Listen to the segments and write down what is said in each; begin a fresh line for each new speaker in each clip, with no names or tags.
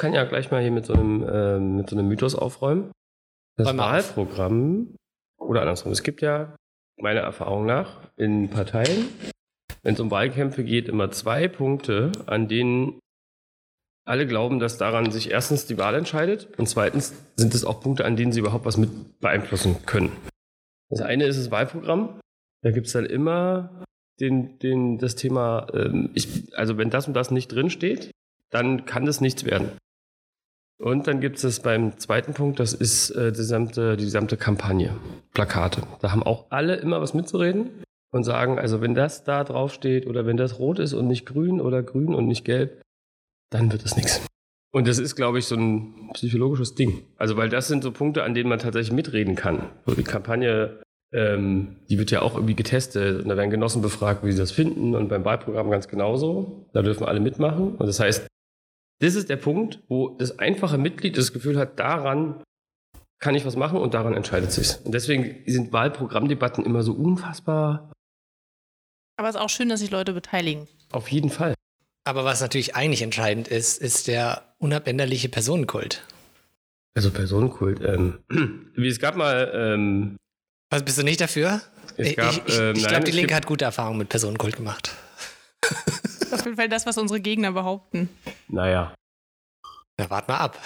kann ja gleich mal hier mit so einem, äh, mit so einem Mythos aufräumen. Das. Wahlprogramm, oder andersrum, es gibt ja meiner Erfahrung nach in Parteien, wenn es um Wahlkämpfe geht, immer zwei Punkte, an denen alle glauben, dass daran sich erstens die Wahl entscheidet und zweitens sind es auch Punkte, an denen sie überhaupt was mit beeinflussen können. Das eine ist das Wahlprogramm. Da gibt es dann immer den, den, das Thema, ähm, ich, also wenn das und das nicht drin steht, dann kann das nichts werden. Und dann gibt es beim zweiten Punkt, das ist äh, die, gesamte, die gesamte Kampagne, Plakate. Da haben auch alle immer was mitzureden und sagen, also wenn das da drauf steht oder wenn das rot ist und nicht grün oder grün und nicht gelb, dann wird es nichts. Und das ist, glaube ich, so ein psychologisches Ding. Also, weil das sind so Punkte, an denen man tatsächlich mitreden kann. So die Kampagne, ähm, die wird ja auch irgendwie getestet und da werden Genossen befragt, wie sie das finden und beim Wahlprogramm ganz genauso. Da dürfen alle mitmachen. Und das heißt, das ist der Punkt, wo das einfache Mitglied das Gefühl hat, daran kann ich was machen und daran entscheidet sich's. Und deswegen sind Wahlprogrammdebatten immer so unfassbar.
Aber es ist auch schön, dass sich Leute beteiligen.
Auf jeden Fall.
Aber was natürlich eigentlich entscheidend ist, ist der unabänderliche Personenkult.
Also Personenkult. Ähm, wie es gab mal. Ähm,
Was bist du nicht dafür?
Es
ich
gab,
ich, ich,
ähm,
ich glaube, die Linke hat gute Erfahrungen mit Personenkult gemacht.
Das ist auf jeden Fall das, was unsere Gegner behaupten.
naja.
Na, wart mal ab.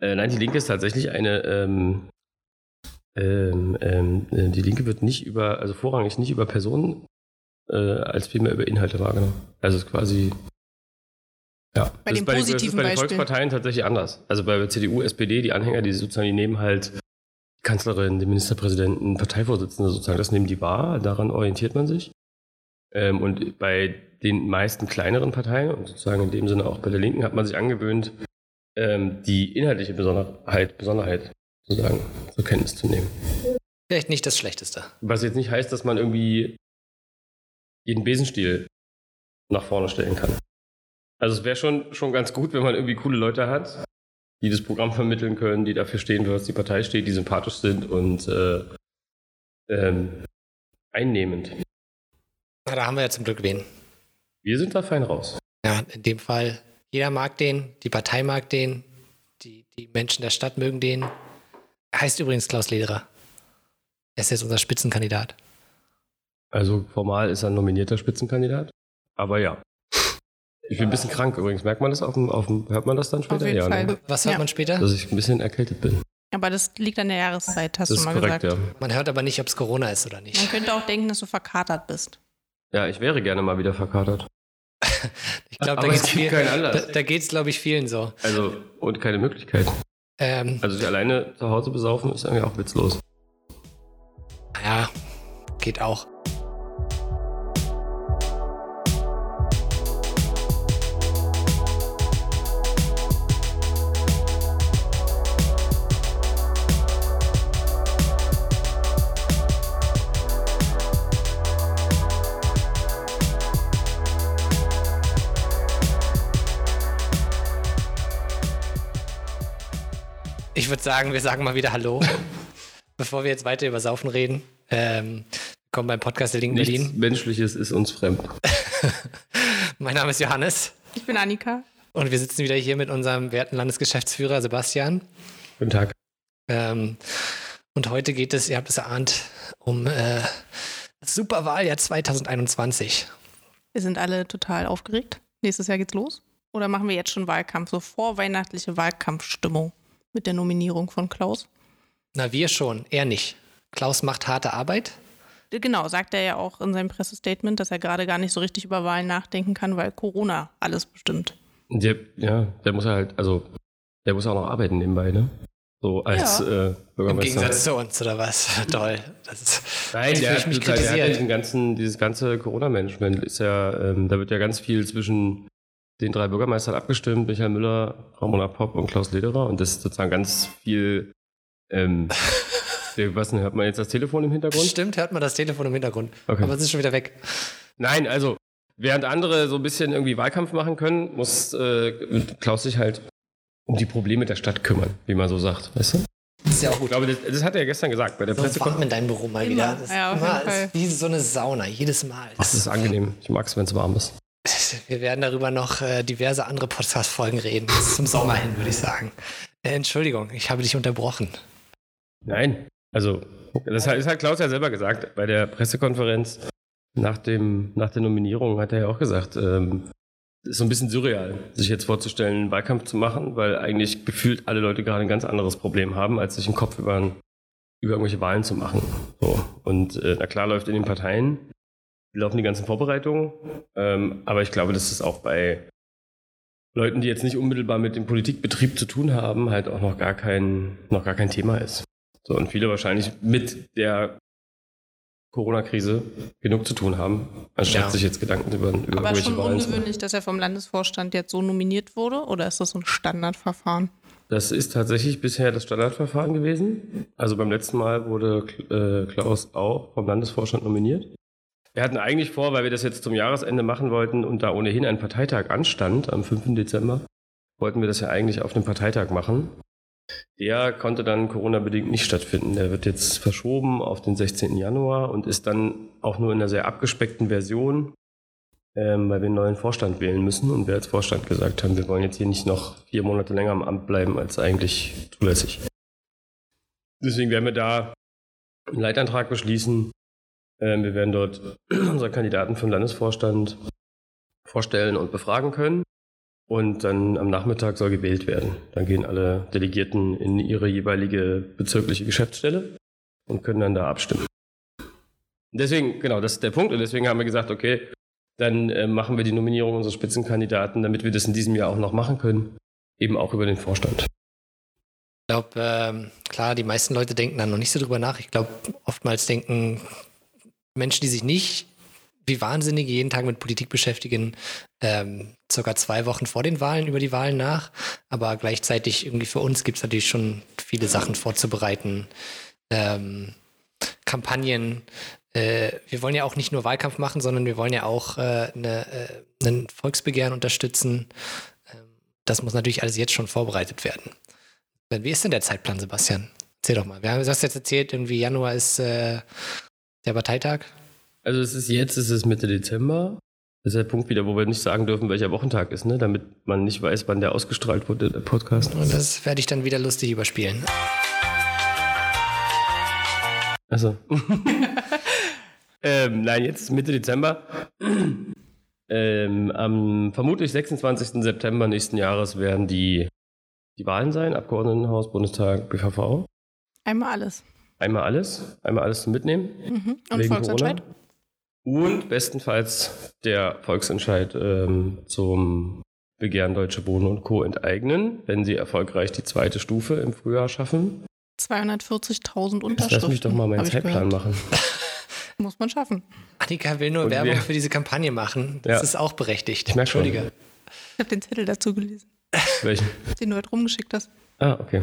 Äh, nein, die Linke ist tatsächlich eine. Ähm, ähm, ähm, äh, die Linke wird nicht über, also vorrangig nicht über Personen, äh, als vielmehr über Inhalte wahrgenommen. Also es ist quasi. Ja,
Bei
das
den
ist bei, den- das ist
positiven
bei den. Volksparteien tatsächlich anders. Also bei der CDU, SPD, die Anhänger, die sozusagen, die nehmen halt die Kanzlerin, den Ministerpräsidenten, Parteivorsitzende sozusagen, das nehmen die wahr, daran orientiert man sich. Ähm, und bei den meisten kleineren Parteien, und sozusagen in dem Sinne auch bei der Linken, hat man sich angewöhnt, ähm, die inhaltliche Besonderheit, Besonderheit sozusagen zur Kenntnis zu nehmen.
Vielleicht nicht das Schlechteste.
Was jetzt nicht heißt, dass man irgendwie jeden Besenstiel nach vorne stellen kann. Also es wäre schon, schon ganz gut, wenn man irgendwie coole Leute hat, die das Programm vermitteln können, die dafür stehen, was die Partei steht, die sympathisch sind und äh, ähm, einnehmend.
Na, da haben wir ja zum Glück wen.
Wir sind da fein raus.
Ja, in dem Fall, jeder mag den, die Partei mag den, die, die Menschen der Stadt mögen den. Er heißt übrigens Klaus Lederer. Er ist jetzt unser Spitzenkandidat.
Also formal ist er ein nominierter Spitzenkandidat. Aber ja. Ich bin ein bisschen krank übrigens. Merkt man das auf dem, auf dem hört man das dann später?
Auf jeden
ja,
Fall.
Ne?
Was hört
Ja.
man später?
Dass ich ein bisschen erkältet bin.
Aber das liegt an der Jahreszeit, hast
Das
du
ist
mal
korrekt,
gesagt.
ja.
Man hört aber nicht, ob es Corona ist oder
Man
nicht.
könnte auch denken, dass du verkatert bist.
Ja, ich wäre gerne mal wieder verkatert.
Ich glaube, da geht
es
viel, da, da geht's, glaube ich, vielen so.
Also, und keine Möglichkeit.
Ähm,
Also, sich alleine zu Hause besaufen ist irgendwie auch witzlos.
ja, geht auch. Ich würde sagen, wir sagen mal wieder Hallo, bevor wir jetzt weiter über Saufen reden. Ähm, willkommen beim Podcast der Linken
Nichts
Berlin.
Menschliches ist uns fremd.
Mein Name ist Johannes
Ich bin Annika.
und wir sitzen wieder hier mit unserem werten Landesgeschäftsführer Sebastian.
Guten Tag.
Ähm, und heute geht es, ihr habt es erahnt, um äh, das Superwahljahr 2021.
Wir sind alle total aufgeregt. Nächstes Jahr geht's los. Oder machen wir jetzt schon Wahlkampf, so vorweihnachtliche Wahlkampfstimmung mit der Nominierung von Klaus?
Na, wir schon, er nicht. Klaus macht harte Arbeit.
Genau, sagt er ja auch in seinem Pressestatement, dass er gerade gar nicht so richtig über Wahlen nachdenken kann, weil Corona alles bestimmt.
Der, ja, der muss ja halt, also, der muss auch noch arbeiten nebenbei, ne? So als äh,
Im
Bürgermeister.
Gegensatz zu uns, oder was? Toll. Das ist,
Nein,
Jetzt
der hat,
mich
total- der hat
kritisiert.
diesen ganzen, dieses ganze Corona-Management ist ja, ähm, da wird ja ganz viel zwischen den drei Bürgermeistern abgestimmt, Michael Müller, Ramona Popp und Klaus Lederer und das ist sozusagen ganz viel, ähm, was denn, hört man jetzt das Telefon im Hintergrund?
Stimmt, hört man das Telefon im Hintergrund.
Okay.
Aber es ist schon wieder weg.
Nein, also, während andere so ein bisschen irgendwie Wahlkampf machen können, muss äh, Klaus sich halt um die Probleme der Stadt kümmern, wie man so sagt, weißt du?
Das ist ja auch
Ich
gut.
glaube, das, das hat er ja gestern gesagt bei der
So warm
Pressekonferenz.
in deinem Büro mal
Immer.
wieder. Das
Ja, auf
immer,
jeden Fall.
ist wie so eine Sauna, jedes Mal.
Das ist angenehm. Ich mag es, wenn es warm ist.
Wir werden darüber noch äh, diverse andere Podcast-Folgen reden. Bis zum Sommer hin, würde ich sagen. Äh, Entschuldigung, ich habe dich unterbrochen.
Nein, also das hat, das hat Klaus ja selber gesagt bei der Pressekonferenz nach, dem, nach der Nominierung hat er ja auch gesagt, ähm, ist so ein bisschen surreal, sich jetzt vorzustellen, einen Wahlkampf zu machen, weil eigentlich gefühlt alle Leute gerade ein ganz anderes Problem haben, als sich einen Kopf über, über irgendwelche Wahlen zu machen. So. Und äh, na klar läuft in den Parteien, laufen die ganzen Vorbereitungen, ähm, aber ich glaube, dass es auch bei Leuten, die jetzt nicht unmittelbar mit dem Politikbetrieb zu tun haben, halt auch noch gar kein, noch gar kein Thema ist. So, und viele wahrscheinlich mit der Corona-Krise genug zu tun haben, anstatt
Ja.
sich jetzt Gedanken über, über
Aber schon
Wahlen
ungewöhnlich, dass er vom Landesvorstand jetzt so nominiert wurde? Oder ist das so ein Standardverfahren?
Das ist tatsächlich bisher das Standardverfahren gewesen. Also beim letzten Mal wurde äh, Klaus auch vom Landesvorstand nominiert. Wir hatten eigentlich vor, weil wir das jetzt zum Jahresende machen wollten und da ohnehin ein Parteitag anstand am 5. Dezember, wollten wir das ja eigentlich auf dem Parteitag machen. Der konnte dann Corona-bedingt nicht stattfinden. Der wird jetzt verschoben auf den 16. Januar und ist dann auch nur in einer sehr abgespeckten Version, ähm, weil wir einen neuen Vorstand wählen müssen und wir als Vorstand gesagt haben, wir wollen jetzt hier nicht noch vier Monate länger am Amt bleiben als eigentlich zulässig. Deswegen werden wir da einen Leitantrag beschließen. Ähm, wir werden dort unsere Kandidaten für den Landesvorstand vorstellen und befragen können. Und dann am Nachmittag soll gewählt werden. Dann gehen alle Delegierten in ihre jeweilige bezirkliche Geschäftsstelle und können dann da abstimmen. Deswegen, genau, das ist der Punkt. Und deswegen haben wir gesagt, okay, dann äh, machen wir die Nominierung unserer Spitzenkandidaten, damit wir das in diesem Jahr auch noch machen können, eben auch über den Vorstand.
Ich glaube, ähm, klar, die meisten Leute denken dann noch nicht so drüber nach. Ich glaube, oftmals denken Menschen, die sich nicht wie Wahnsinnige jeden Tag mit Politik beschäftigen, ähm, circa zwei Wochen vor den Wahlen über die Wahlen nach. Aber gleichzeitig irgendwie für uns gibt es natürlich schon viele Sachen vorzubereiten. Ähm, Kampagnen. Äh, wir wollen ja auch nicht nur Wahlkampf machen, sondern wir wollen ja auch äh, eine, äh, einen Volksbegehren unterstützen. Ähm, das muss natürlich alles jetzt schon vorbereitet werden. Wie ist denn der Zeitplan, Sebastian? Erzähl doch mal. Wir haben das jetzt erzählt, irgendwie Januar ist äh, der Parteitag.
Also es ist jetzt, es ist Mitte Dezember. Das ist der Punkt wieder, wo wir nicht sagen dürfen, welcher Wochentag ist, ne? damit man nicht weiß, wann der ausgestrahlt wurde, der Podcast.
Und das werde ich dann wieder lustig überspielen.
Also. ähm, nein, jetzt ist Mitte Dezember. ähm, am vermutlich 26. September nächsten Jahres werden die, die Wahlen sein, Abgeordnetenhaus, Bundestag, BVV.
Einmal alles.
Einmal alles, einmal alles zum Mitnehmen.
Mhm. Und
wegen
Volksentscheid?
Corona. Und bestenfalls der Volksentscheid ähm, zum Begehren Deutsche Wohnen und Co. enteignen, wenn sie erfolgreich die zweite Stufe im Frühjahr schaffen.
240.000
Jetzt
Unterschriften.
lass mich doch mal meinen Zeitplan machen.
Muss man schaffen.
Annika will nur
Und
Werbung
wir-
für diese Kampagne machen. Das
Ja.
ist auch berechtigt.
Ich merk schon.
Entschuldige.
Ich habe den Zettel dazu gelesen,
Welchen?
den du heute rumgeschickt hast.
Ah, okay.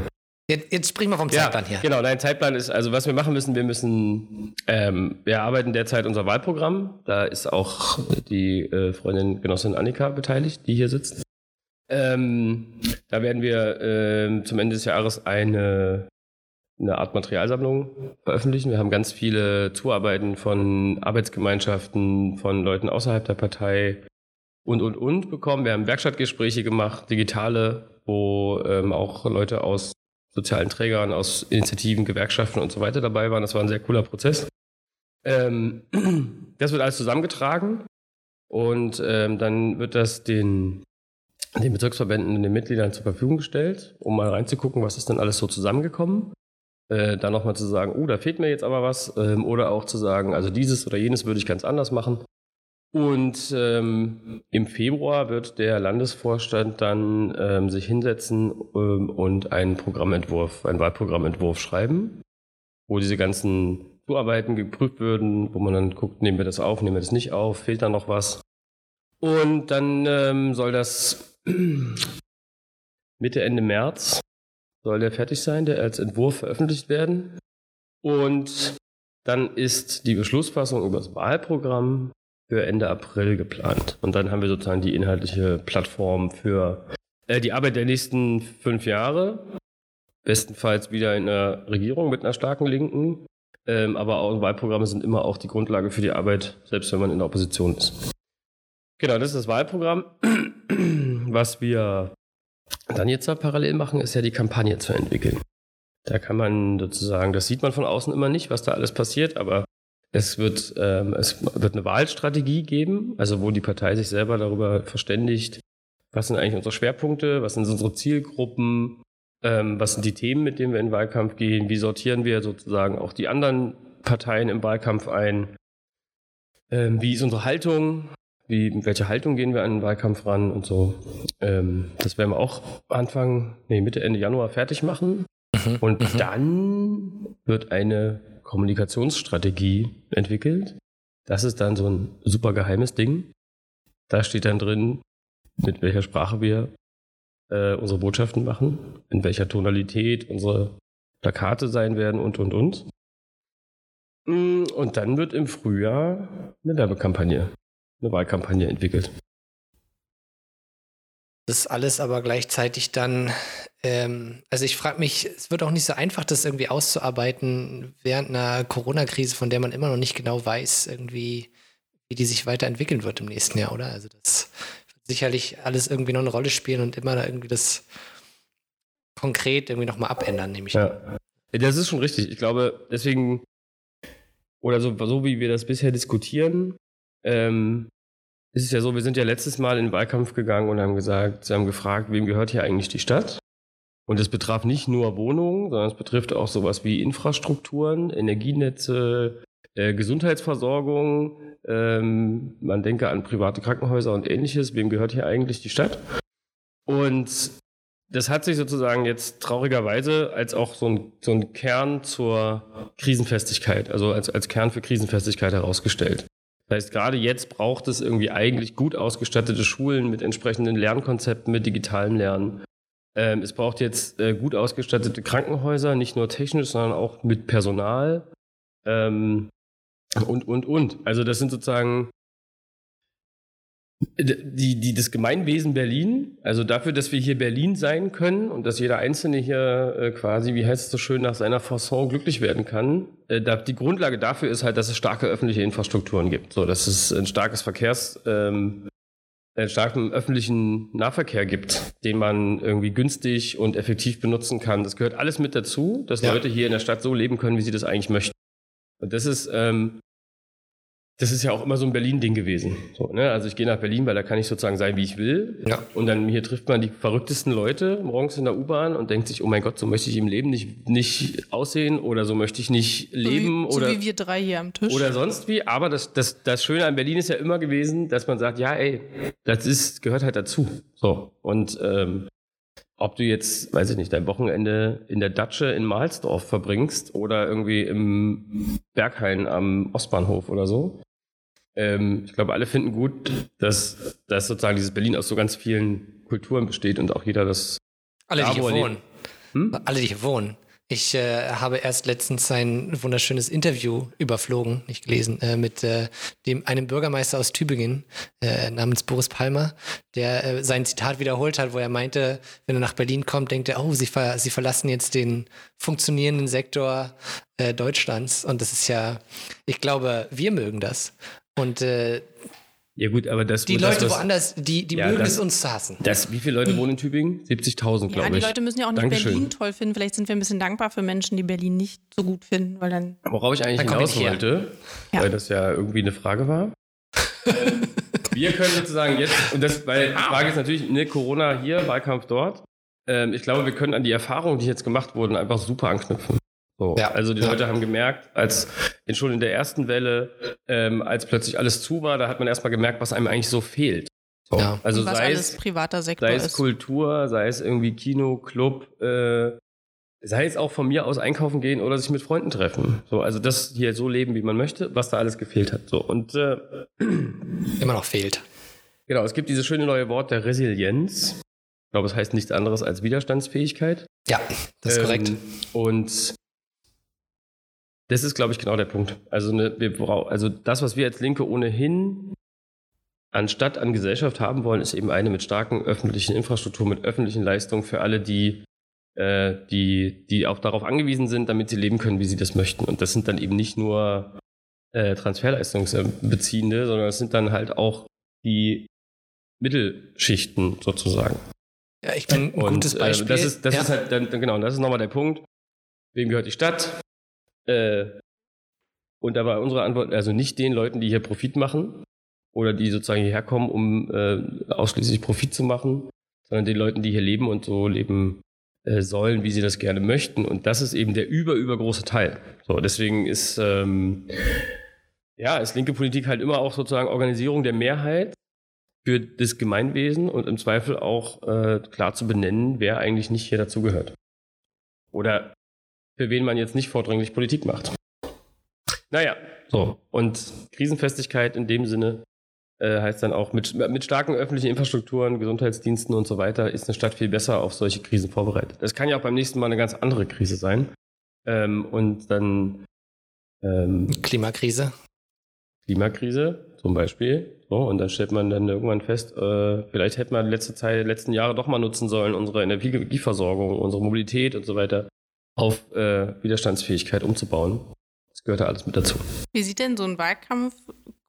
Jetzt, jetzt springen wir vom Zeitplan hier.
Genau, dein Zeitplan ist, also was wir machen müssen, wir müssen, ähm, wir arbeiten derzeit unser Wahlprogramm. Da ist auch die äh, Freundin Genossin Annika beteiligt, die hier sitzt. Ähm, da werden wir ähm, zum Ende des Jahres eine, eine Art Materialsammlung veröffentlichen. Wir haben ganz viele Zuarbeiten von Arbeitsgemeinschaften, von Leuten außerhalb der Partei und, und, und bekommen. Wir haben Werkstattgespräche gemacht, digitale, wo ähm, auch Leute aus sozialen Trägern, aus Initiativen, Gewerkschaften und so weiter dabei waren. Das war ein sehr cooler Prozess. Ähm, das wird alles zusammengetragen und ähm, dann wird das den, den Bezirksverbänden und den Mitgliedern zur Verfügung gestellt, um mal reinzugucken, was ist denn alles so zusammengekommen. Äh, dann nochmal zu sagen, oh, da fehlt mir jetzt aber was. Ähm, oder auch zu sagen, also dieses oder jenes würde ich ganz anders machen. Und ähm, im Februar wird der Landesvorstand dann ähm, sich hinsetzen ähm, und einen Programmentwurf, einen Wahlprogrammentwurf schreiben, wo diese ganzen Zuarbeiten geprüft würden, wo man dann guckt, nehmen wir das auf, nehmen wir das nicht auf, fehlt da noch was. Und dann ähm, soll das Mitte, Ende März soll der fertig sein, der als Entwurf veröffentlicht werden. Und dann ist die Beschlussfassung über das Wahlprogramm für Ende April geplant. Und dann haben wir sozusagen die inhaltliche Plattform für äh, die Arbeit der nächsten fünf Jahre. Bestenfalls wieder in einer Regierung mit einer starken Linken. Ähm, aber auch Wahlprogramme sind immer auch die Grundlage für die Arbeit, selbst wenn man in der Opposition ist. Genau, das ist das Wahlprogramm. Was wir dann jetzt parallel machen, ist ja die Kampagne zu entwickeln. Da kann man sozusagen, das sieht man von außen immer nicht, was da alles passiert, aber es wird, ähm, es wird eine Wahlstrategie geben, also wo die Partei sich selber darüber verständigt, was sind eigentlich unsere Schwerpunkte, was sind unsere Zielgruppen, ähm, was sind die Themen, mit denen wir in den Wahlkampf gehen, wie sortieren wir sozusagen auch die anderen Parteien im Wahlkampf ein, ähm, wie ist unsere Haltung, wie, mit welcher Haltung gehen wir an den Wahlkampf ran und so. Ähm, das werden wir auch Anfang, nee, Mitte, Ende Januar fertig machen. Mhm, und mhm. dann wird eine Kommunikationsstrategie entwickelt. Das ist dann so ein super geheimes Ding. Da steht dann drin, mit welcher Sprache wir äh, unsere Botschaften machen, in welcher Tonalität unsere Plakate sein werden und, und, und. Mm, und dann wird im Frühjahr eine Werbekampagne, eine Wahlkampagne entwickelt.
Das ist alles aber gleichzeitig dann, ähm, also ich frage mich, es wird auch nicht so einfach, das irgendwie auszuarbeiten während einer Corona-Krise, von der man immer noch nicht genau weiß, irgendwie, wie die sich weiterentwickeln wird im nächsten Jahr, oder? Also das wird sicherlich alles irgendwie noch eine Rolle spielen und immer da irgendwie das konkret irgendwie nochmal abändern, nehme ich
ja. Das ist schon richtig. Ich glaube, deswegen, oder so, so wie wir das bisher diskutieren, ähm, ist es ja so, wir sind ja letztes Mal in den Wahlkampf gegangen und haben gesagt, sie haben gefragt, wem gehört hier eigentlich die Stadt? Und es betraf nicht nur Wohnungen, sondern es betrifft auch sowas wie Infrastrukturen, Energienetze, äh, Gesundheitsversorgung. Ähm, man denke an private Krankenhäuser und ähnliches. Wem gehört hier eigentlich die Stadt? Und das hat sich sozusagen jetzt traurigerweise als auch so ein, so ein Kern zur Krisenfestigkeit, also als, als Kern für Krisenfestigkeit herausgestellt. Das heißt, gerade jetzt braucht es irgendwie eigentlich gut ausgestattete Schulen mit entsprechenden Lernkonzepten, mit digitalem Lernen. Ähm, es braucht jetzt äh, gut ausgestattete Krankenhäuser, nicht nur technisch, sondern auch mit Personal. Ähm, und, und, und. Also das sind sozusagen die, die, das Gemeinwesen Berlin, also dafür, dass wir hier Berlin sein können und dass jeder Einzelne hier äh, quasi, wie heißt es so schön, nach seiner Fasson glücklich werden kann. Äh, da, die Grundlage dafür ist halt, dass es starke öffentliche Infrastrukturen gibt. So, dass es ein starkes Verkehrs, ähm, einen starken öffentlichen Nahverkehr gibt, den man irgendwie günstig und effektiv benutzen kann. Das gehört alles mit dazu, dass ja. Leute hier in der Stadt so leben können, wie sie das eigentlich möchten. Und das ist ähm, das ist ja auch immer so ein Berlin-Ding gewesen. So, ne? Also ich gehe nach Berlin, weil da kann ich sozusagen sein, wie ich will. Ja. Und dann hier trifft man die verrücktesten Leute morgens in der U-Bahn und denkt sich, oh mein Gott, so möchte ich im Leben nicht, nicht aussehen oder so möchte ich nicht leben.
So wie,
oder,
so wie wir drei hier am Tisch.
Oder sonst wie. Aber das, das, das Schöne an Berlin ist ja immer gewesen, dass man sagt, ja ey, das ist, gehört halt dazu. So. Und ähm, ob du jetzt, weiß ich nicht, dein Wochenende in der Datsche in Mahlsdorf verbringst oder irgendwie im Berghain am Ostbahnhof oder so. Ähm, ich glaube, alle finden gut, dass, dass sozusagen dieses Berlin aus so ganz vielen Kulturen besteht und auch jeder das.
Alle, die hier wohnen. Hm? Alle, die hier wohnen. Ich äh, habe erst letztens ein wunderschönes Interview überflogen, nicht gelesen, äh, mit äh, dem, einem Bürgermeister aus Tübingen äh, namens Boris Palmer, der äh, sein Zitat wiederholt hat, wo er meinte, wenn er nach Berlin kommt, denkt er, oh, sie, ver sie verlassen jetzt den funktionierenden Sektor äh, Deutschlands. Und das ist ja, ich glaube, wir mögen das. Und äh,
ja gut, aber das
die Leute das, woanders, die, die ja, mögen das, es uns zu hassen.
Das, wie viele Leute wohnen in Tübingen? 70.000, glaube ich. Ja,
die Leute müssen ja auch nicht Dankeschön. Berlin toll finden. Vielleicht sind wir ein bisschen dankbar für Menschen, die Berlin nicht so gut finden, weil dann.
Worauf ich eigentlich hinaus wollte, ja. weil das ja irgendwie eine Frage war. wir können sozusagen jetzt, und das, weil die Frage ist natürlich, ne, Corona hier, Wahlkampf dort. Ähm, ich glaube, wir können an die Erfahrungen, die jetzt gemacht wurden, einfach super anknüpfen. So, ja. Also die ja. Leute haben gemerkt, als schon in der ersten Welle, ähm, als plötzlich alles zu war, da hat man erstmal gemerkt, was einem eigentlich so fehlt. So,
ja. Also was sei es privater Sektor
sei es. Kultur, sei es irgendwie Kino, Club, äh, sei es auch von mir aus einkaufen gehen oder sich mit Freunden treffen. So, also das hier so leben, wie man möchte, was da alles gefehlt hat. So und äh,
immer noch fehlt.
Genau, es gibt dieses schöne neue Wort der Resilienz. Ich glaube, es heißt nichts anderes als Widerstandsfähigkeit.
Ja, das ist ähm, korrekt.
Und das ist, glaube ich, genau der Punkt. Also, eine, wir also das, was wir als Linke ohnehin anstatt an Gesellschaft haben wollen, ist eben eine mit starken öffentlichen Infrastruktur, mit öffentlichen Leistungen für alle, die, äh, die, die auch darauf angewiesen sind, damit sie leben können, wie sie das möchten. Und das sind dann eben nicht nur äh, Transferleistungsbeziehende, sondern es sind dann halt auch die Mittelschichten sozusagen.
Ja, ich bin ein
Und
gutes Beispiel.
Äh, das ist, das
ja.
ist halt dann, genau, das ist nochmal der Punkt. Wem gehört die Stadt? Äh, und da war unsere Antwort, also nicht den Leuten, die hier Profit machen oder die sozusagen hierher kommen, um äh, ausschließlich Profit zu machen, sondern den Leuten, die hier leben und so leben äh, sollen, wie sie das gerne möchten. Und das ist eben der über, übergroße Teil. So, deswegen ist, ähm, ja, ist linke Politik halt immer auch sozusagen Organisierung der Mehrheit für das Gemeinwesen und im Zweifel auch äh, klar zu benennen, wer eigentlich nicht hier dazugehört. Oder für wen man jetzt nicht vordringlich Politik macht. Naja, so. Und Krisenfestigkeit in dem Sinne äh, heißt dann auch, mit, mit starken öffentlichen Infrastrukturen, Gesundheitsdiensten und so weiter ist eine Stadt viel besser auf solche Krisen vorbereitet. Das kann ja auch beim nächsten Mal eine ganz andere Krise sein. Ähm, und dann ähm,
Klimakrise.
Klimakrise zum Beispiel. So, und dann stellt man dann irgendwann fest, äh, vielleicht hätte man letzte Zeit, letzten Jahre doch mal nutzen sollen, unsere Energieversorgung, unsere Mobilität und so weiter auf äh, Widerstandsfähigkeit umzubauen. Das gehört da alles mit dazu.
Wie sieht denn so ein Wahlkampf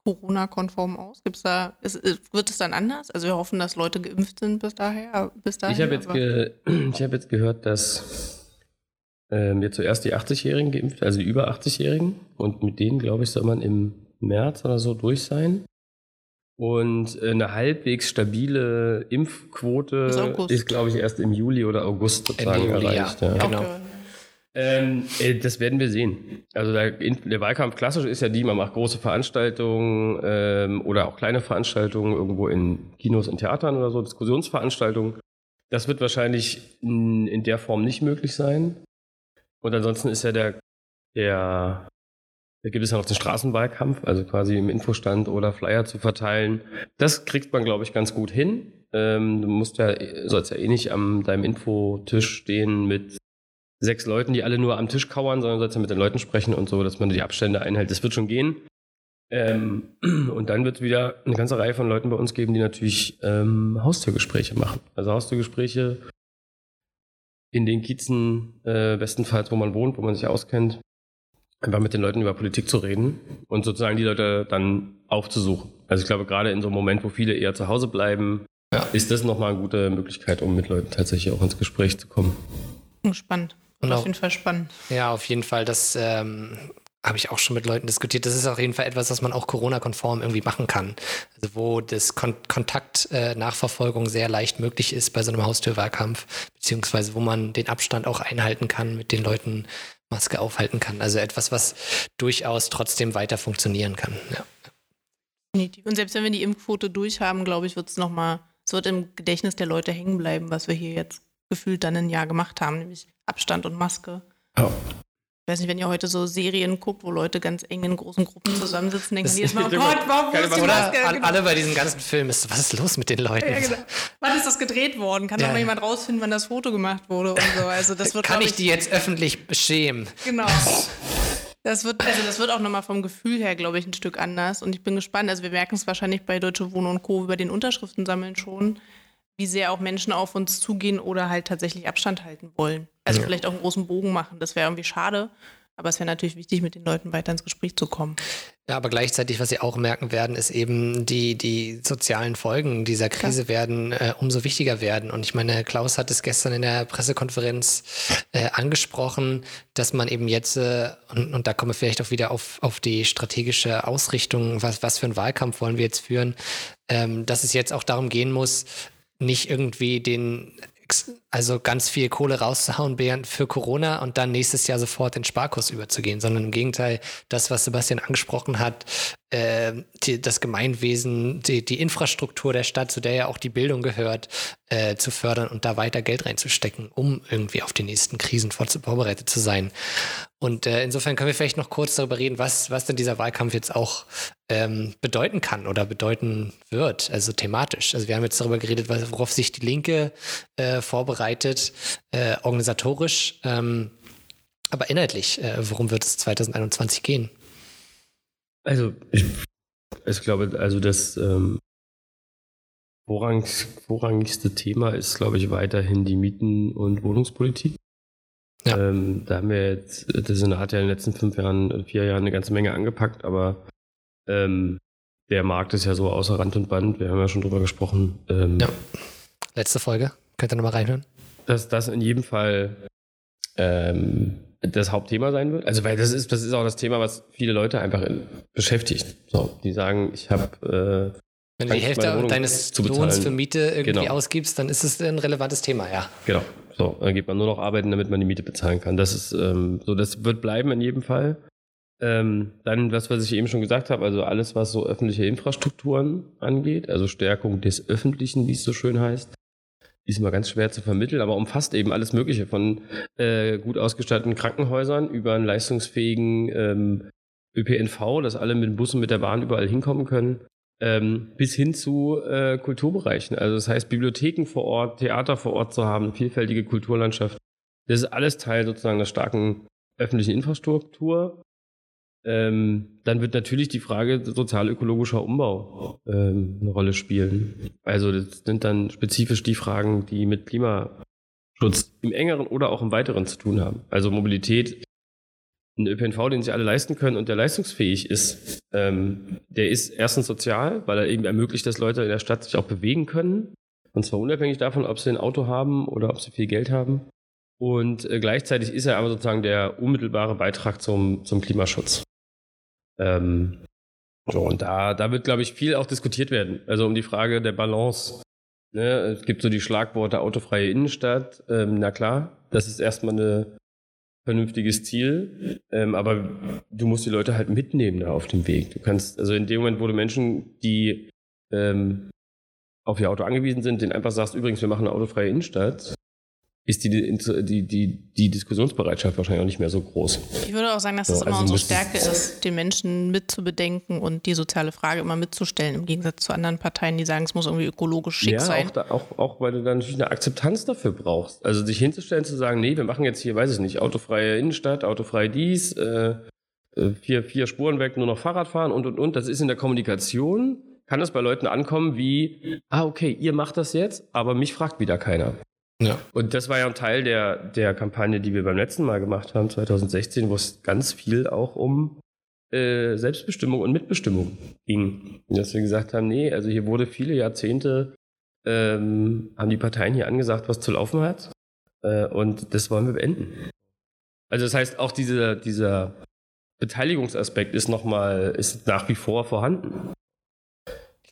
Corona-konform aus? Gibt's da, ist, ist, wird es dann anders? Also wir hoffen, dass Leute geimpft sind bis daher. Bis dahin
Ich habe jetzt, ge ich hab jetzt gehört, dass ähm, jetzt zuerst die 80-Jährigen geimpft, also die über 80-Jährigen. Und mit denen, glaube ich, soll man im März oder so durch sein. Und äh, eine halbwegs stabile Impfquote ist, glaube ich, erst im Juli oder August sozusagen
Ende Juli,
erreicht.
ja.
Ja.
Ja. Genau.
Ähm, äh, das werden wir sehen. Also der, der Wahlkampf klassisch ist ja die, man macht große Veranstaltungen ähm, oder auch kleine Veranstaltungen irgendwo in Kinos und Theatern oder so, Diskussionsveranstaltungen. Das wird wahrscheinlich in, in der Form nicht möglich sein. Und ansonsten ist ja der, der, da gibt es ja noch den Straßenwahlkampf, also quasi im Infostand oder Flyer zu verteilen. Das kriegt man, glaube ich, ganz gut hin. Ähm, du musst ja, sollst ja eh nicht am deinem Infotisch stehen mit sechs Leuten, die alle nur am Tisch kauern, sondern sollst ja mit den Leuten sprechen und so, dass man die Abstände einhält. Das wird schon gehen. Ähm, und dann wird es wieder eine ganze Reihe von Leuten bei uns geben, die natürlich ähm, Haustürgespräche machen. Also Haustürgespräche in den Kiezen, äh, bestenfalls, wo man wohnt, wo man sich auskennt, einfach mit den Leuten über Politik zu reden und sozusagen die Leute dann aufzusuchen. Also ich glaube, gerade in so einem Moment, wo viele eher zu Hause bleiben,
Ja.
ist das nochmal eine gute Möglichkeit, um mit Leuten tatsächlich auch ins Gespräch zu kommen.
Spannend.
Und
Auf
auch-
jeden Fall spannend.
Ja, auf jeden Fall. Das ähm, habe ich auch schon mit Leuten diskutiert. Das ist auf jeden Fall etwas, was man auch Corona-konform irgendwie machen kann. Also wo das Kon Kontaktnachverfolgung sehr leicht möglich ist bei so einem Haustürwahlkampf, beziehungsweise wo man den Abstand auch einhalten kann, mit den Leuten Maske aufhalten kann. Also etwas, was durchaus trotzdem weiter funktionieren kann. Ja.
Und selbst wenn wir die Impfquote durchhaben, glaube ich, wird es nochmal, es wird im Gedächtnis der Leute hängen bleiben, was wir hier jetzt gefühlt dann ein Jahr gemacht haben, nämlich Abstand und Maske.
Ja.
Ich weiß nicht, wenn ihr heute so Serien guckt, wo Leute ganz eng in großen Gruppen zusammensitzen, denken die jetzt mal, oh Gott, warum ist die
Maske.
Oder
Genau.
alle bei diesen ganzen Filmen ist, was ist los mit den Leuten?
Ja, genau. Wann ist das gedreht worden? Kann
Ja.
doch mal jemand rausfinden, wann das Foto gemacht wurde und so. Also das wird,
Kann
glaub
ich die jetzt öffentlich beschämen?
Genau. Das wird, also das wird auch nochmal vom Gefühl her, glaube ich, ein Stück anders. Und ich bin gespannt. Also wir merken es wahrscheinlich bei Deutsche Wohnen und Co. über den Unterschriften sammeln schon, wie sehr auch Menschen auf uns zugehen oder halt tatsächlich Abstand halten wollen. Also
Ja.
vielleicht auch einen großen Bogen machen. Das wäre irgendwie schade. Aber es wäre natürlich wichtig, mit den Leuten weiter ins Gespräch zu kommen.
Ja, aber gleichzeitig, was sie auch merken werden, ist eben die, die sozialen Folgen dieser Krise werden äh, umso wichtiger werden. Und ich meine, Klaus hat es gestern in der Pressekonferenz äh, angesprochen, dass man eben jetzt, äh, und, und da kommen wir vielleicht auch wieder auf, auf die strategische Ausrichtung, was, was für einen Wahlkampf wollen wir jetzt führen, ähm, dass es jetzt auch darum gehen muss, nicht irgendwie den also ganz viel Kohle rauszuhauen während- für Corona und dann nächstes Jahr sofort in Sparkurs überzugehen, sondern im Gegenteil, das, was Sebastian angesprochen hat, äh, die, das Gemeinwesen, die, die Infrastruktur der Stadt, zu der ja auch die Bildung gehört, äh, zu fördern und da weiter Geld reinzustecken, um irgendwie auf die nächsten Krisen vor- vorbereitet zu sein. Und äh, insofern können wir vielleicht noch kurz darüber reden, was, was denn dieser Wahlkampf jetzt auch ähm, bedeuten kann oder bedeuten wird, also thematisch. Also wir haben jetzt darüber geredet, worauf sich die Linke äh, vorbereitet, äh, organisatorisch, ähm, aber inhaltlich, äh, worum wird es 2021 gehen?
Also, ich, ich glaube, also das ähm, vorrang, vorrangigste Thema ist, glaube ich, weiterhin die Mieten- und Wohnungspolitik.
Ja.
Ähm, da haben wir jetzt, der Senat hat ja in den letzten fünf Jahren, vier Jahren eine ganze Menge angepackt, aber ähm, der Markt ist ja so außer Rand und Band, wir haben ja schon drüber gesprochen. Ähm,
ja. Letzte Folge, könnt ihr nochmal reinhören?
Dass das in jedem Fall ähm, das Hauptthema sein wird. Also, weil das ist, das ist auch das Thema, was viele Leute einfach in, beschäftigt. So, die sagen, ich habe. Äh,
Wenn du die Hälfte deines Lohns für Miete irgendwie genau. ausgibst, dann ist es ein relevantes Thema, ja.
Genau. So, dann geht man nur noch arbeiten, damit man die Miete bezahlen kann. Das ist ähm, so, das wird bleiben in jedem Fall. Ähm, dann, was, was ich eben schon gesagt habe, also alles, was so öffentliche Infrastrukturen angeht, also Stärkung des Öffentlichen, wie es so schön heißt, ist immer ganz schwer zu vermitteln, aber umfasst eben alles Mögliche von äh, gut ausgestatteten Krankenhäusern über einen leistungsfähigen ähm, ÖPNV, dass alle mit dem Bus und mit der Bahn überall hinkommen können, ähm, bis hin zu äh, Kulturbereichen. Also das heißt, Bibliotheken vor Ort, Theater vor Ort zu haben, vielfältige Kulturlandschaft. Das ist alles Teil sozusagen der starken öffentlichen Infrastruktur. Ähm, dann wird natürlich die Frage sozial-ökologischer Umbau ähm, eine Rolle spielen. Also das sind dann spezifisch die Fragen, die mit Klimaschutz im engeren oder auch im weiteren zu tun haben. Also Mobilität, ein ÖPNV, den sich alle leisten können und der leistungsfähig ist, ähm, der ist erstens sozial, weil er eben ermöglicht, dass Leute in der Stadt sich auch bewegen können. Und zwar unabhängig davon, ob sie ein Auto haben oder ob sie viel Geld haben. Und äh, gleichzeitig ist er aber sozusagen der unmittelbare Beitrag zum, zum Klimaschutz. Ähm, so, und da, da wird, glaube ich, viel auch diskutiert werden. Also um die Frage der Balance. Ne? Es gibt so die Schlagworte autofreie Innenstadt. Ähm, na klar, das ist erstmal ein vernünftiges Ziel, ähm, aber du musst die Leute halt mitnehmen da auf dem Weg. Du kannst, also in dem Moment, wo du Menschen, die ähm, auf ihr Auto angewiesen sind, denen einfach sagst, übrigens, wir machen eine autofreie Innenstadt, ist die, die, die, die Diskussionsbereitschaft wahrscheinlich auch nicht mehr so groß.
Ich würde auch sagen, dass es so, immer also unsere Stärke ist, den Menschen mitzubedenken und die soziale Frage immer mitzustellen, im Gegensatz zu anderen Parteien, die sagen, es muss irgendwie ökologisch schick
ja,
sein.
Auch, da, auch, auch weil du dann natürlich eine Akzeptanz dafür brauchst. Also sich hinzustellen, zu sagen, nee, wir machen jetzt hier, weiß ich nicht, autofreie Innenstadt, autofrei dies, äh, äh vier, vier Spuren weg, nur noch Fahrrad fahren und und und. Das ist in der Kommunikation, kann es bei Leuten ankommen wie, ah, okay, ihr macht das jetzt, aber mich fragt wieder keiner. Ja. Und das war ja ein Teil der, der Kampagne, die wir beim letzten Mal gemacht haben, 2016, wo es ganz viel auch um äh, Selbstbestimmung und Mitbestimmung ging. Dass wir gesagt haben, nee, also hier wurde viele Jahrzehnte, ähm, haben die Parteien hier angesagt, was zu laufen hat. Äh, und das wollen wir beenden. Also das heißt, auch diese, dieser Beteiligungsaspekt ist nochmal, ist nach wie vor vorhanden.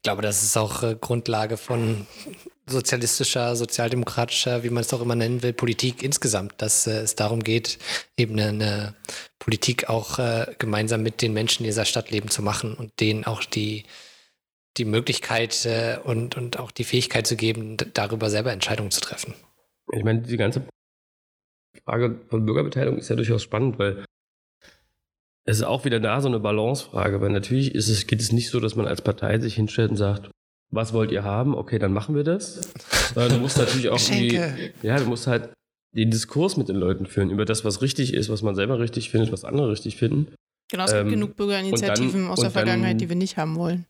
Ich glaube, das ist auch äh, Grundlage von sozialistischer, sozialdemokratischer, wie man es auch immer nennen will, Politik insgesamt, dass äh, es darum geht, eben eine, Politik auch äh, gemeinsam mit den Menschen dieser Stadt leben zu machen und denen auch die, die Möglichkeit äh, und, und auch die Fähigkeit zu geben, darüber selber Entscheidungen zu treffen.
Ich meine, die ganze Frage von Bürgerbeteiligung ist ja durchaus spannend, weil es ist auch wieder da so eine Balancefrage, weil natürlich ist es, geht es nicht so, dass man als Partei sich hinstellt und sagt, was wollt ihr haben? Okay, dann machen wir das. Sondern du musst natürlich auch irgendwie, ja, du musst halt den Diskurs mit den Leuten führen über das, was richtig ist, was man selber richtig findet, was andere richtig finden.
Genau, es gibt ähm, genug Bürgerinitiativen dann, aus der Vergangenheit, dann, die wir nicht haben wollen.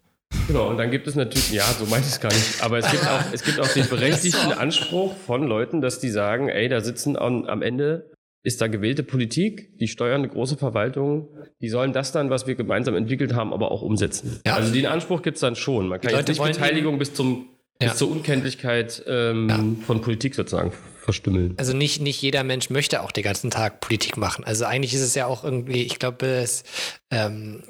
Genau, und dann gibt es natürlich, ja, so meine ich es gar nicht, aber es gibt auch, es gibt auch den berechtigten Anspruch von Leuten, dass die sagen, ey, da sitzen am, am Ende ist da gewählte Politik, die steuern eine große Verwaltung, die sollen das dann, was wir gemeinsam entwickelt haben, aber auch umsetzen. Ja. Also den Anspruch gibt es dann schon. Man kann jetzt nicht Beteiligung bis, zum, ja. bis zur Unkenntlichkeit ähm, ja. von Politik sozusagen verstümmeln.
Also nicht, nicht jeder Mensch möchte auch den ganzen Tag Politik machen. Also eigentlich ist es ja auch irgendwie, ich glaube, es ähm,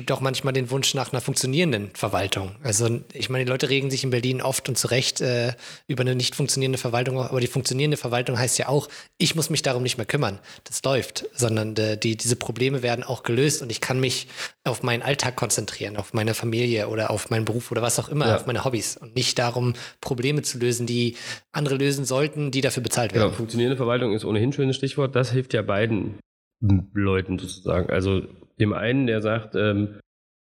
gibt auch manchmal den Wunsch nach einer funktionierenden Verwaltung. Also ich meine, die Leute regen sich in Berlin oft und zu Recht äh, über eine nicht funktionierende Verwaltung, aber die funktionierende Verwaltung heißt ja auch, ich muss mich darum nicht mehr kümmern. Das läuft, sondern äh, die, diese Probleme werden auch gelöst und ich kann mich auf meinen Alltag konzentrieren, auf meine Familie oder auf meinen Beruf oder was auch immer, ja. auf meine Hobbys und nicht darum, Probleme zu lösen, die andere lösen sollten, die dafür bezahlt werden.
Genau, funktionierende Verwaltung ist ohnehin ein schönes Stichwort. Das hilft ja beiden Leuten sozusagen. Also dem einen, der sagt, ähm,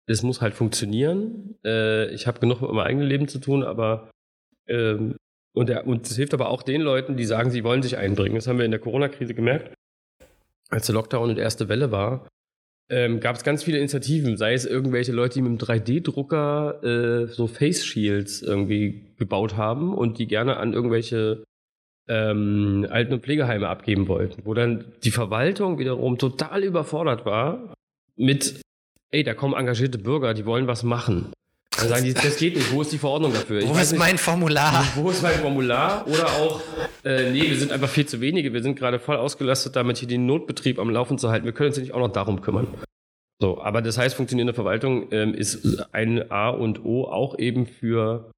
es muss halt funktionieren. Äh, ich habe genug mit meinem eigenen Leben zu tun, aber ähm, und, der, und das hilft aber auch den Leuten, die sagen, sie wollen sich einbringen. Das haben wir in der Corona-Krise gemerkt. Als der Lockdown und erste Welle war, ähm, gab es ganz viele Initiativen, sei es irgendwelche Leute, die mit einem 3D-Drucker äh, so Face Shields irgendwie gebaut haben und die gerne an irgendwelche ähm, Alten- und Pflegeheime abgeben wollten, wo dann die Verwaltung wiederum total überfordert war mit ey, da kommen engagierte Bürger, die wollen was machen. Dann sagen die, das geht nicht, wo ist die Verordnung dafür? Ich
Wo ist
nicht,
mein Formular?
wo ist mein Formular? Oder auch, äh, nee, wir sind einfach viel zu wenige, wir sind gerade voll ausgelastet, damit hier den Notbetrieb am Laufen zu halten. Wir können uns ja nicht auch noch darum kümmern. So, aber das heißt, funktionierende Verwaltung ähm, ist ein A und O auch eben für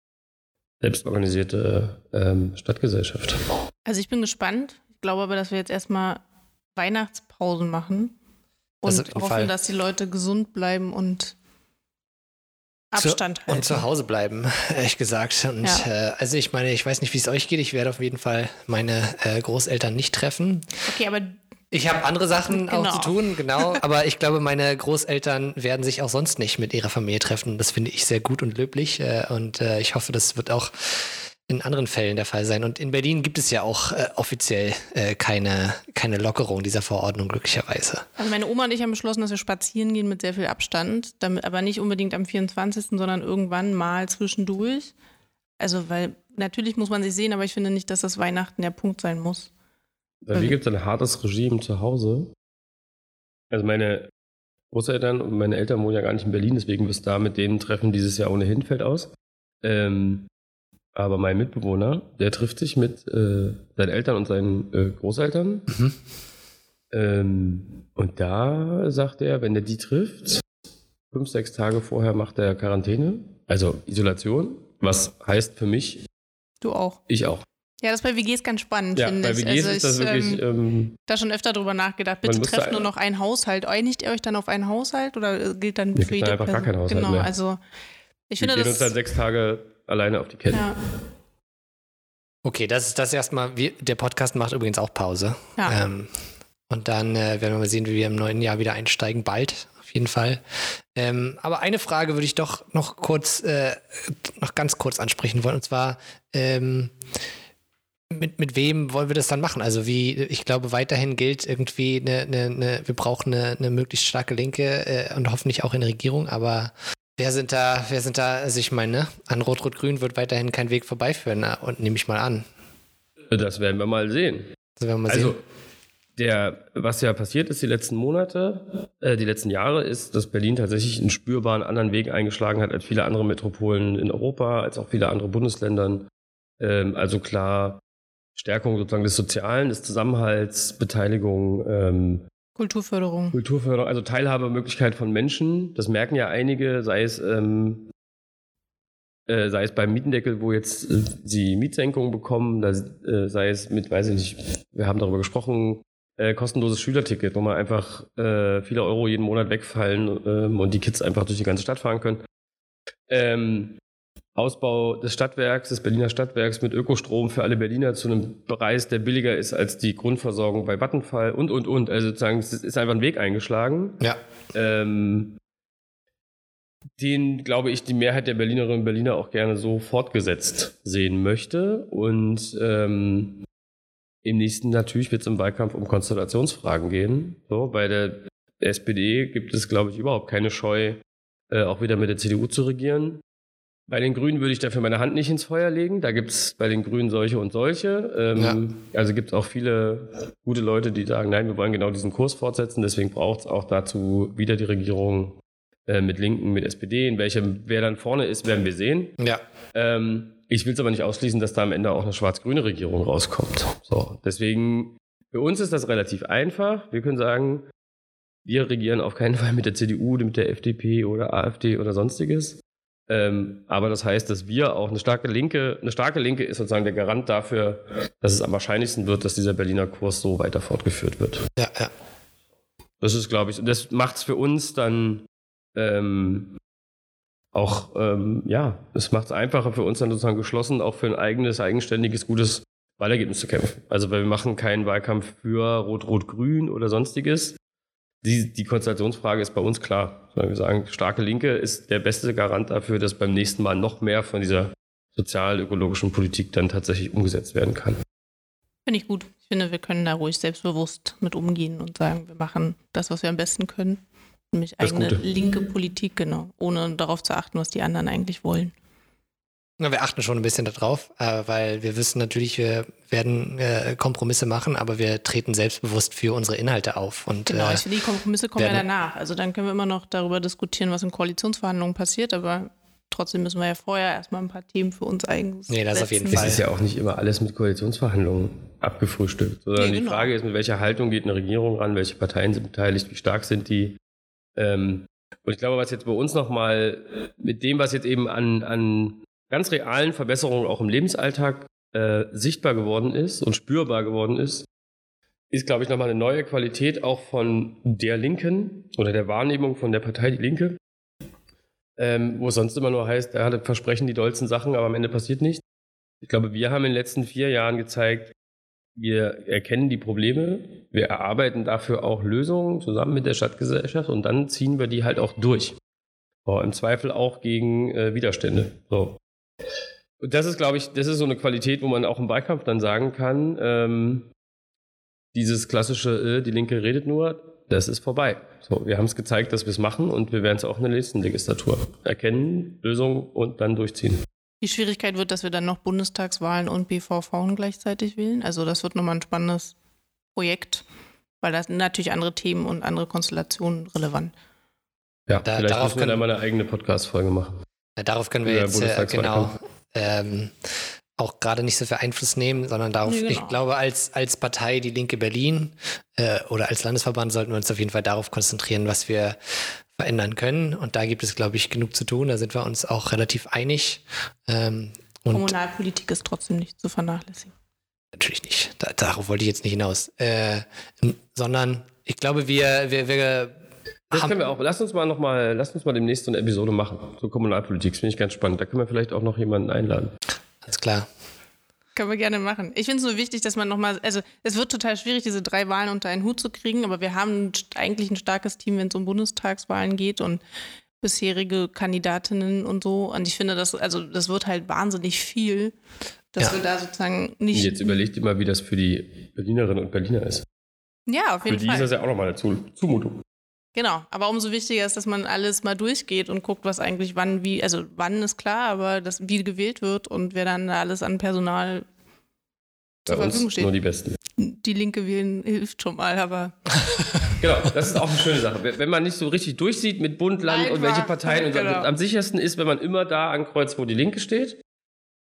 selbstorganisierte ähm, Stadtgesellschaft.
Also ich bin gespannt. Ich glaube aber, dass wir jetzt erstmal Weihnachtspausen machen und
jeden
hoffen,
Fall.
dass die Leute gesund bleiben und Abstand
zu,
halten.
und zu Hause bleiben, ehrlich gesagt. Und
Ja.
äh, also ich meine, ich weiß nicht, wie es euch geht. Ich werde auf jeden Fall meine äh, Großeltern nicht treffen.
Okay, aber
Ich habe andere Sachen auch
Genau.
zu tun, genau. Aber ich glaube, meine Großeltern werden sich auch sonst nicht mit ihrer Familie treffen. Das finde ich sehr gut und löblich. Äh, und äh, ich hoffe, das wird auch in anderen Fällen der Fall sein. Und in Berlin gibt es ja auch äh, offiziell äh, keine, keine Lockerung dieser Verordnung, glücklicherweise.
Also meine Oma und ich haben beschlossen, dass wir spazieren gehen mit sehr viel Abstand, damit aber nicht unbedingt am 24., sondern irgendwann mal zwischendurch. Also weil natürlich muss man sich sehen, aber ich finde nicht, dass das Weihnachten der Punkt sein muss.
Bei mir gibt es ein hartes Regime zu Hause. Also meine Großeltern und meine Eltern wohnen ja gar nicht in Berlin, deswegen wirst du da mit denen treffen dieses Jahr ohnehin fällt aus. Ähm, aber mein Mitbewohner, der trifft sich mit äh, seinen Eltern und seinen äh, Großeltern.
Mhm.
Ähm, und da sagt er, wenn er die trifft, fünf, sechs Tage vorher macht er Quarantäne, also Isolation, was heißt für mich,
Du auch.
ich auch.
Ja, das bei WGs ganz spannend,
Ja,
finde
bei
ich.
WGs
also
ist das
ich,
wirklich,
ähm,
ähm,
da schon öfter drüber nachgedacht.
Man
Bitte
muss
trefft nur noch einen Haushalt. Einigt ihr euch dann auf einen Haushalt oder äh, gilt dann für
gibt
jede
dann einfach gar
Person?
keinen Haushalt
Genau,
mehr.
also ich
wir
finde
gehen
das.
uns dann sechs Tage alleine auf die Kette.
ja,
Okay, das ist das erstmal. Wir, der Podcast macht übrigens auch Pause.
ja.
Ähm, und dann äh, werden wir mal sehen, wie wir im neuen Jahr wieder einsteigen. Bald, auf jeden Fall. Ähm, aber eine Frage würde ich doch noch kurz, äh, noch ganz kurz ansprechen wollen. Und zwar, ähm, mit, mit wem wollen wir das dann machen? Also wie, ich glaube, weiterhin gilt irgendwie eine, eine, eine wir brauchen eine, eine möglichst starke Linke äh, und hoffentlich auch in der Regierung, aber wer sind da, wer sind da, also ich meine, ne, an Rot-Rot-Grün wird weiterhin kein Weg vorbeiführen, und nehme ich mal an.
Das werden wir mal sehen.
Das werden wir mal
Also,
sehen.
der, was ja passiert ist die letzten Monate, äh, die letzten Jahre, ist, dass Berlin tatsächlich einen spürbaren anderen Weg eingeschlagen hat als viele andere Metropolen in Europa, als auch viele andere Bundesländern. Ähm, also klar, Stärkung sozusagen des Sozialen, des Zusammenhalts, Beteiligung, ähm,
Kulturförderung.
Kulturförderung, also Teilhabemöglichkeit von Menschen. Das merken ja einige, sei es, ähm, äh, sei es beim Mietendeckel, wo jetzt äh, sie Mietsenkungen bekommen, da, äh, sei es mit, weiß ich nicht, wir haben darüber gesprochen, äh, kostenloses Schülerticket, wo man einfach äh, viele Euro jeden Monat wegfallen ähm, und die Kids einfach durch die ganze Stadt fahren können. Ähm, Ausbau des Stadtwerks, des Berliner Stadtwerks mit Ökostrom für alle Berliner zu einem Preis, der billiger ist als die Grundversorgung bei Vattenfall und, und, und. Also sozusagen, es ist einfach ein Weg eingeschlagen,
Ja.
ähm, den, glaube ich, die Mehrheit der Berlinerinnen und Berliner auch gerne so fortgesetzt sehen möchte. Und ähm, im nächsten natürlich wird es im Wahlkampf um Konstellationsfragen gehen. So, bei der SPD gibt es, glaube ich, überhaupt keine Scheu, äh, auch wieder mit der CDU zu regieren. Bei den Grünen würde ich dafür meine Hand nicht ins Feuer legen. Da gibt es bei den Grünen solche und solche. Ähm, Also gibt es auch viele gute Leute, die sagen, nein, wir wollen genau diesen Kurs fortsetzen. Deswegen braucht es auch dazu wieder die Regierung äh, mit Linken, mit SPD. In welchem, wer dann vorne ist, werden wir sehen.
Ja.
Ähm, ich will es aber nicht ausschließen, dass da am Ende auch eine schwarz-grüne Regierung rauskommt. So, deswegen, für uns ist das relativ einfach. Wir können sagen, wir regieren auf keinen Fall mit der CDU, mit der FDP oder AfD oder sonstiges. Ähm, aber das heißt, dass wir auch eine starke Linke, eine starke Linke ist sozusagen der Garant dafür, dass es am wahrscheinlichsten wird, dass dieser Berliner Kurs so weiter fortgeführt wird.
Ja, ja.
Das ist, glaube ich, und das macht es für uns dann ähm, auch, ähm, ja, es macht es einfacher für uns dann sozusagen geschlossen, auch für ein eigenes, eigenständiges, gutes Wahlergebnis zu kämpfen. Also, weil wir machen keinen Wahlkampf für Rot-Rot-Grün oder sonstiges. Die, die Konstellationsfrage ist bei uns klar. Wir sagen, starke Linke ist der beste Garant dafür, dass beim nächsten Mal noch mehr von dieser sozial-ökologischen Politik dann tatsächlich umgesetzt werden kann.
Finde ich gut. Ich finde, wir können da ruhig selbstbewusst mit umgehen und sagen, wir machen das, was wir am besten können. Nämlich eigene linke Politik, genau. Ohne darauf zu achten, was die anderen eigentlich wollen.
Na, wir achten schon ein bisschen darauf, äh, weil wir wissen natürlich, wir werden äh, Kompromisse machen, aber wir treten selbstbewusst für unsere Inhalte auf. Und,
Genau,
äh,
ich finde, die Kompromisse kommen ja danach. Also dann können wir immer noch darüber diskutieren, was in Koalitionsverhandlungen passiert, aber trotzdem müssen wir ja vorher erstmal ein paar Themen für uns eigens
Nee, das auf jeden
setzen.
Fall.
Es ist ja auch nicht immer alles mit Koalitionsverhandlungen abgefrühstückt, sondern
Nee,
die
genau.
Frage ist, mit welcher Haltung geht eine Regierung ran, welche Parteien sind beteiligt, wie stark sind die. Ähm, und ich glaube, was jetzt bei uns nochmal mit dem, was jetzt eben an, an ganz realen Verbesserungen auch im Lebensalltag äh, sichtbar geworden ist und spürbar geworden ist, ist, glaube ich, nochmal eine neue Qualität auch von der Linken oder der Wahrnehmung von der Partei Die Linke, ähm, wo es sonst immer nur heißt, er hatte versprechen die dollsten Sachen, aber am Ende passiert nichts. Ich glaube, wir haben in den letzten vier Jahren gezeigt, wir erkennen die Probleme, wir erarbeiten dafür auch Lösungen zusammen mit der Stadtgesellschaft und dann ziehen wir die halt auch durch. So, Im Zweifel auch gegen äh, Widerstände. So. Und das ist, glaube ich, das ist so eine Qualität, wo man auch im Wahlkampf dann sagen kann, ähm, dieses klassische, äh, die Linke redet nur, das ist vorbei. So, wir haben es gezeigt, dass wir es machen und wir werden es auch in der nächsten Legislatur erkennen, Lösungen und dann durchziehen.
Die Schwierigkeit wird, dass wir dann noch Bundestagswahlen und BVV gleichzeitig wählen. Also das wird nochmal ein spannendes Projekt, weil da sind natürlich andere Themen und andere Konstellationen relevant.
Ja,
Da-
vielleicht
darauf
müssen wir
können-
da mal eine eigene Podcast-Folge machen.
Ja, darauf können wir
Ja,
jetzt äh, genau ähm, auch gerade nicht so viel Einfluss nehmen, sondern darauf,
genau.
ich glaube, als, als Partei Die Linke Berlin äh, oder als Landesverband sollten wir uns auf jeden Fall darauf konzentrieren, was wir verändern können. Und da gibt es, glaube ich, genug zu tun. Da sind wir uns auch relativ einig. Ähm,
Kommunalpolitik ist trotzdem nicht zu vernachlässigen.
natürlich nicht. Da, darauf wollte ich jetzt nicht hinaus. Äh, sondern ich glaube, wir, wir, wir
Das
haben,
können wir auch. Lass uns mal noch mal, lass uns mal demnächst so eine Episode machen. So Kommunalpolitik, das finde ich ganz spannend. Da können wir vielleicht auch noch jemanden einladen.
alles klar.
Können wir gerne machen. Ich finde es nur wichtig, dass man nochmal, also es wird total schwierig, diese drei Wahlen unter einen Hut zu kriegen, aber wir haben eigentlich ein starkes Team, wenn es um Bundestagswahlen geht und bisherige Kandidatinnen und so. Und ich finde, das, also das wird halt wahnsinnig viel, dass
Ja.
wir da sozusagen
Und
nicht.
jetzt überlegt ihr mal, wie das für die Berlinerinnen und Berliner ist.
ja, auf
Für
jeden
die ist
Fall.
das ja auch nochmal eine Zu- Zumutung.
Genau, aber umso wichtiger ist, dass man alles mal durchgeht und guckt, was eigentlich wann, wie, also wann ist klar, aber das, wie gewählt wird und wer dann da alles an Personal
Bei
zur Verfügung steht.
nur die Besten.
Die Linke wählen hilft schon mal, aber
Genau, das ist auch eine schöne Sache. Wenn- man nicht so richtig durchsieht mit Bund, Land und
Einfach,
welche Parteien und so,
genau.
am sichersten ist, wenn man immer da ankreuzt, wo die Linke steht.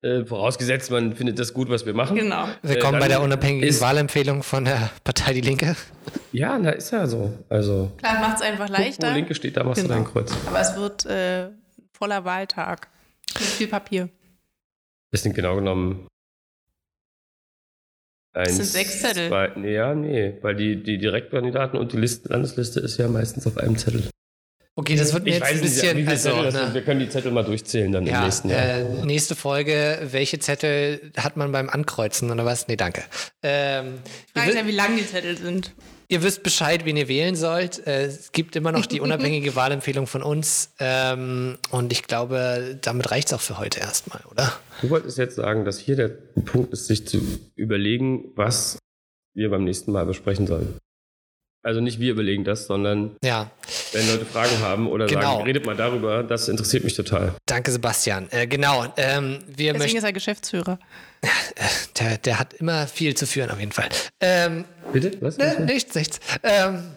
Äh, vorausgesetzt, man findet das gut, was wir machen.
genau.
Willkommen
Äh,
bei der unabhängigen
ist-
Wahlempfehlung von der Partei Die Linke.
Ja, na, ist ja so. Also,
Klar, macht es einfach
guck, wo
leichter,
Linke steht, da machst du
Genau.
dein Kreuz.
aber es wird äh, voller Wahltag. Mit viel Papier.
Das sind genau genommen.
Das sind
eins,
sechs Zettel.
Zwei, nee, ja, nee, weil die, die Direktkandidaten und die Liste, Landesliste ist ja meistens auf einem Zettel.
Okay, das wird mir jetzt ein
nicht,
bisschen.
viele
Also,
Zettel
ne.
Wir können die Zettel mal durchzählen dann im
ja,
nächsten Jahr.
äh, nächste Folge. Welche Zettel hat man beim Ankreuzen oder was? Nee, danke. Ähm,
ist
wi-
ja, wie lang die Zettel sind.
ihr wisst Bescheid, wen ihr wählen sollt. Äh, es gibt immer noch die unabhängige Wahlempfehlung von uns. Ähm, und ich glaube, damit reicht es auch für heute erstmal, oder?
Du wolltest jetzt sagen, dass hier der Punkt ist, sich zu überlegen, was wir beim nächsten Mal besprechen sollen. Also nicht wir überlegen das, sondern
Ja,
wenn Leute Fragen haben oder
Genau.
sagen, redet mal darüber, das interessiert mich total.
danke, Sebastian. Äh, genau. Ähm, wir
Deswegen
möchten.
ist er Geschäftsführer.
Der, der hat immer viel zu führen, auf jeden Fall. Ähm,
Bitte? Was?
Ne, nichts, nichts. Ähm,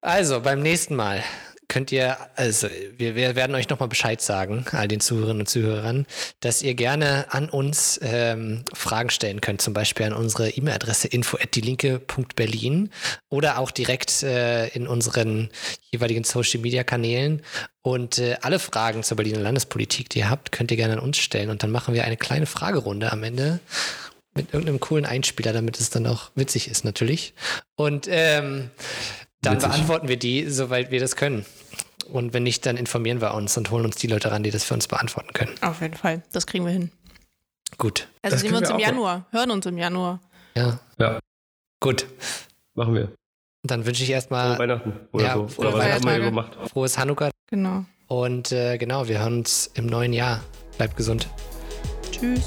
also, beim nächsten Mal könnt ihr, also wir, wir werden euch nochmal Bescheid sagen, all den Zuhörerinnen und Zuhörern, dass ihr gerne an uns ähm, Fragen stellen könnt, zum Beispiel an unsere E-Mail-Adresse info.dielinke.berlin oder auch direkt äh, in unseren jeweiligen Social-Media-Kanälen. Und äh, alle Fragen zur Berliner Landespolitik, die ihr habt, könnt ihr gerne an uns stellen. Und dann machen wir eine kleine Fragerunde am Ende mit irgendeinem coolen Einspieler, damit es dann auch witzig ist, natürlich. Und ähm, dann
Witzig.
beantworten wir die, soweit wir das können. Und wenn nicht, dann informieren wir uns und holen uns die Leute ran, die das für uns beantworten können.
Auf jeden Fall. Das kriegen wir hin.
Gut.
Also
Das
sehen wir uns
wir
im Januar. Hören uns im Januar.
Ja.
Ja,
Gut.
machen wir.
Dann wünsche ich
Frohe
erstmal
Weihnachten oder
ja,
so.
frohe
Oder was auch immer ihr
Feiertage.
gemacht.
frohes Hanukkah.
Genau.
Und äh, genau, wir hören uns im neuen Jahr. Bleibt gesund.
Tschüss.